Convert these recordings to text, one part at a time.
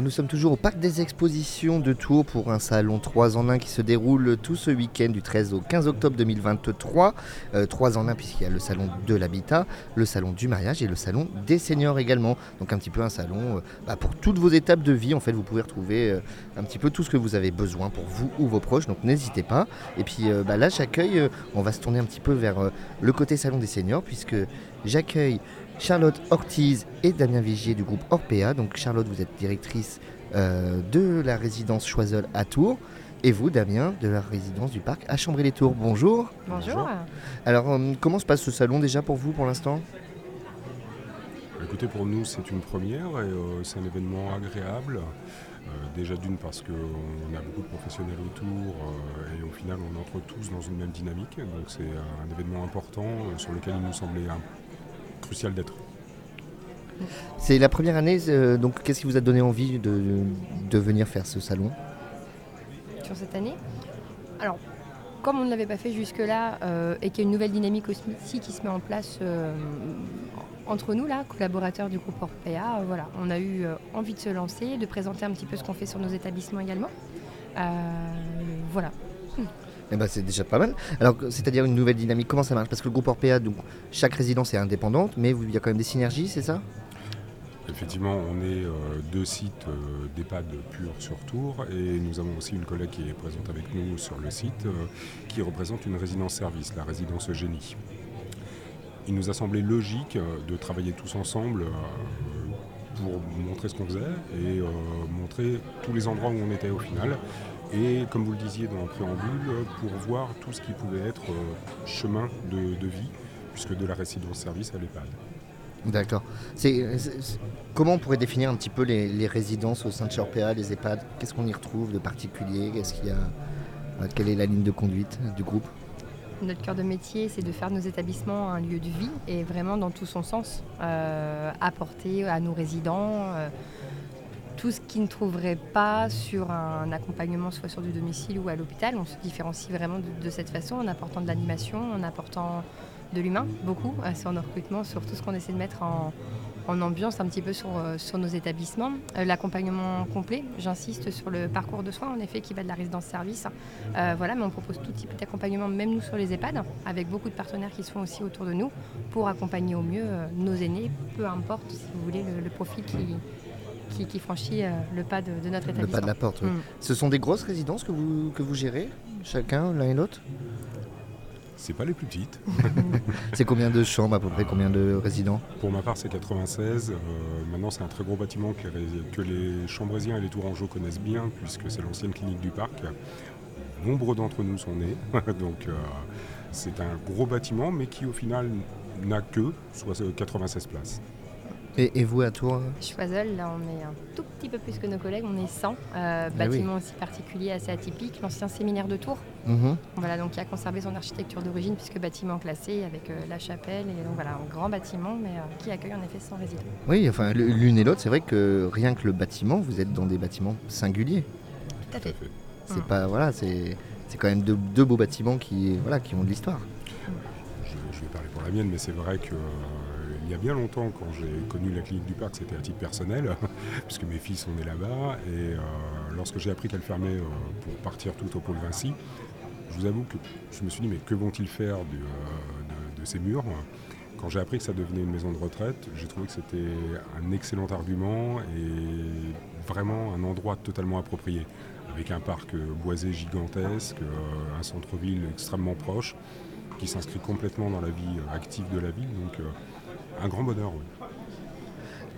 Et nous sommes toujours au Parc des Expositions de Tours pour un salon 3 en 1 qui se déroule tout ce week-end du 13 au 15 octobre 2023. 3 en 1 puisqu'il y a le salon de l'habitat, le salon du mariage et le salon des seniors également. Donc un petit peu un salon euh, bah, pour toutes vos étapes de vie. En fait, vous pouvez retrouver euh, un petit peu tout ce que vous avez besoin pour vous ou vos proches. Donc n'hésitez pas. Et puis euh, bah, là, j'accueille, on va se tourner un petit peu vers le côté salon des seniors puisque j'accueille Charlotte Ortiz et Damien Vigier du groupe Orpea. Donc Charlotte, vous êtes directrice euh, de la résidence Choiseul à Tours. Et vous, Damien, de la résidence du parc à Chambray-les-Tours. Bonjour. Bonjour. Alors, euh, comment se passe ce salon déjà pour vous pour l'instant? Écoutez, pour nous, c'est une première et euh, c'est un événement agréable. déjà d'une parce qu'on a beaucoup de professionnels autour et au final on entre tous dans une même dynamique. Donc c'est un événement important sur lequel il nous semblait crucial d'être. C'est la première année, euh, donc qu'est-ce qui vous a donné envie de, venir faire ce salon? Sur cette année? Alors, comme on ne l'avait pas fait jusque-là euh, et qu'il y a une nouvelle dynamique aussi qui se met en place euh, entre nous, là, collaborateurs du groupe Orpea, voilà, on a eu envie de se lancer, de présenter un petit peu ce qu'on fait sur nos établissements également. voilà. Eh ben, c'est déjà pas mal. Alors, c'est-à-dire une nouvelle dynamique, comment ça marche? Parce que le groupe Orpea, donc chaque résidence est indépendante, mais il y a quand même des synergies, c'est ça? Effectivement, on est euh, deux sites euh, d'EHPAD purs sur Tours et nous avons aussi une collègue qui est présente avec nous sur le site euh, qui représente une résidence service, la résidence Génie. Il nous a semblé logique de travailler tous ensemble pour montrer ce qu'on faisait et montrer tous les endroits où on était au final. Et comme vous le disiez dans le préambule, pour voir tout ce qui pouvait être euh, chemin de, vie, puisque de la résidence service à l'EHPAD. D'accord. comment on pourrait définir un petit peu les, résidences au sein de Chorpea, les EHPAD? Qu'est-ce qu'on y retrouve de particulier? Y a? Euh, Quelle est la ligne de conduite du groupe? Notre cœur de métier, c'est de faire nos établissements un lieu de vie et vraiment dans tout son sens, euh, apporter à nos résidents tout ce qui ne trouverait pas sur un accompagnement, soit sur du domicile ou à l'hôpital. On se différencie vraiment de, cette façon en apportant de l'animation, en apportant de l'humain, beaucoup, euh, sur nos recrutements, sur tout ce qu'on essaie de mettre en, ambiance un petit peu sur, euh, sur nos établissements. Euh, l'accompagnement complet, j'insiste sur le parcours de soins, en effet, qui va de la résidence-service. voilà, mais on propose tout type d'accompagnement, même nous sur les EHPAD, avec beaucoup de partenaires qui sont aussi autour de nous, pour accompagner au mieux nos aînés, peu importe, si vous voulez, le profil qui, qui, franchit euh, le pas de, notre établissement. Le pas de la porte, oui. Mm. Ce sont des grosses résidences que vous, que vous gérez, chacun, l'un et l'autre? C'est pas les plus petites. c'est combien de chambres à peu près, combien de résidents? Pour ma part, c'est 96. Euh, maintenant, c'est un très gros bâtiment que, que les Chambrésiens et les Tourangeaux connaissent bien, puisque c'est l'ancienne clinique du parc. Nombreux d'entre nous sont nés, donc euh, c'est un gros bâtiment, mais qui au final n'a que 96 places. Et, vous à Tours Choiseul, là on est un tout petit peu plus que nos collègues, on est 100. Euh, ah bâtiment aussi particulier, assez atypique, l'ancien séminaire de Tours. Mhm. Voilà, donc qui a conservé son architecture d'origine puisque bâtiment classé avec euh, la chapelle. Et donc voilà, un grand bâtiment mais euh, qui accueille en effet 100 résidents. Oui, enfin l'une et l'autre, c'est vrai que rien que le bâtiment, vous êtes dans des bâtiments singuliers. Tout à fait. C'est mm. pas, voilà, c'est quand même deux, beaux bâtiments qui, voilà, qui ont de l'histoire. Je, vais parler pour la mienne, mais c'est vrai que il y a bien longtemps, quand j'ai connu la clinique du parc, c'était à titre personnel, puisque mes fils sont nés là-bas. Et euh, lorsque j'ai appris qu'elle fermait euh, pour partir tout au pôle Vinci, je vous avoue que je me suis dit, mais que vont-ils faire euh, de, ces murs? Quand j'ai appris que ça devenait une maison de retraite, j'ai trouvé que c'était un excellent argument et vraiment un endroit totalement approprié, avec un parc boisé gigantesque, un centre-ville extrêmement proche, qui s'inscrit complètement dans la vie active de la ville. Un grand bonheur, oui.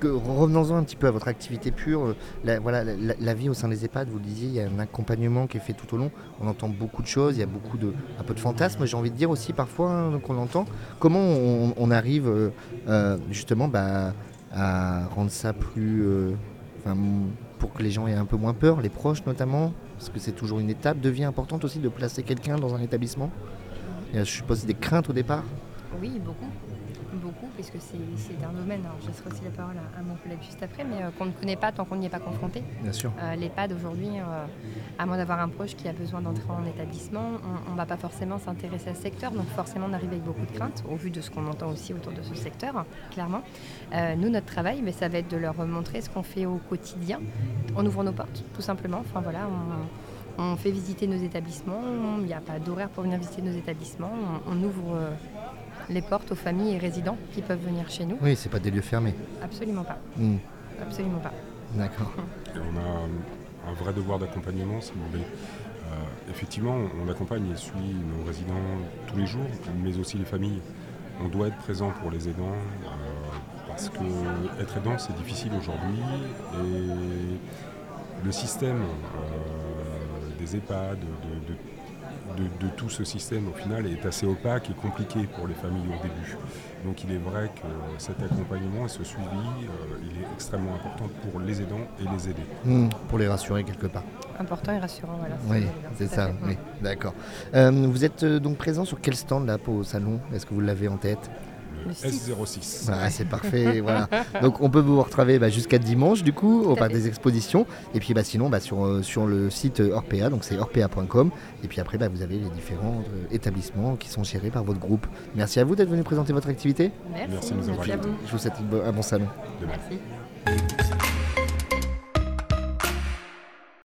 Revenons-en un petit peu à votre activité pure. Euh, la, voilà, la, vie au sein des EHPAD, vous le disiez, il y a un accompagnement qui est fait tout au long. On entend beaucoup de choses, il y a beaucoup de, un peu de fantasmes, j'ai envie de dire aussi parfois hein, qu'on entend. Comment on, arrive euh, euh, justement bah, à rendre ça plus. pour que les gens aient un peu moins peur, les proches notamment, parce que c'est toujours une étape de vie importante aussi de placer quelqu'un dans un établissement. Il y a, je suppose, des craintes au départ? Oui, beaucoup. Puisque c'est un domaine, alors je laisserai aussi la parole à, mon collègue juste après, mais qu'on ne connaît pas tant qu'on n'y est pas confronté. Bien sûr. L'EHPAD aujourd'hui, à moins d'avoir un proche qui a besoin d'entrer en établissement, on ne va pas forcément s'intéresser à ce secteur, donc forcément on arrive avec beaucoup de craintes, au vu de ce qu'on entend aussi autour de ce secteur, clairement. nous, notre travail, mais ça va être de leur montrer ce qu'on fait au quotidien. On ouvre nos portes, tout simplement. Enfin voilà, on, fait visiter nos établissements. Il n'y a pas d'horaire pour venir visiter nos établissements. On, ouvre euh, les portes aux familles et résidents qui peuvent venir chez nous. Oui, c'est pas des lieux fermés. Absolument pas. Hmm. Absolument pas. D'accord. on a un vrai devoir d'accompagnement, si vous voulez. Euh, effectivement, on accompagne et suit nos résidents tous les jours, mais aussi les familles. On doit être présent pour les aidants. Euh, parce que être aidant c'est difficile aujourd'hui et le système euh, des EHPAD, de, tout ce système au final est assez opaque et compliqué pour les familles au début. Donc il est vrai que cet accompagnement et ce suivi, euh, il est extrêmement important pour les aidants et les aider. Mmh, pour les rassurer quelque part. Important et rassurant, voilà. Oui, c'est ça, oui, d'accord. Euh, vous êtes donc présent sur quel stand là pour au salon? Est-ce que vous l'avez en tête? S06. c'est parfait. voilà. Donc on peut vous retrouver bah, jusqu'à dimanche du coup au parc des expositions. Et puis bah, sinon bah, sur, euh, sur le site Orpea, donc c'est orpea.com. Et puis après vous avez les différents euh, établissements qui sont gérés par votre groupe. Merci à vous d'être venu présenter votre activité. Merci, Merci, à vous. Je vous souhaite un bon salon. Merci.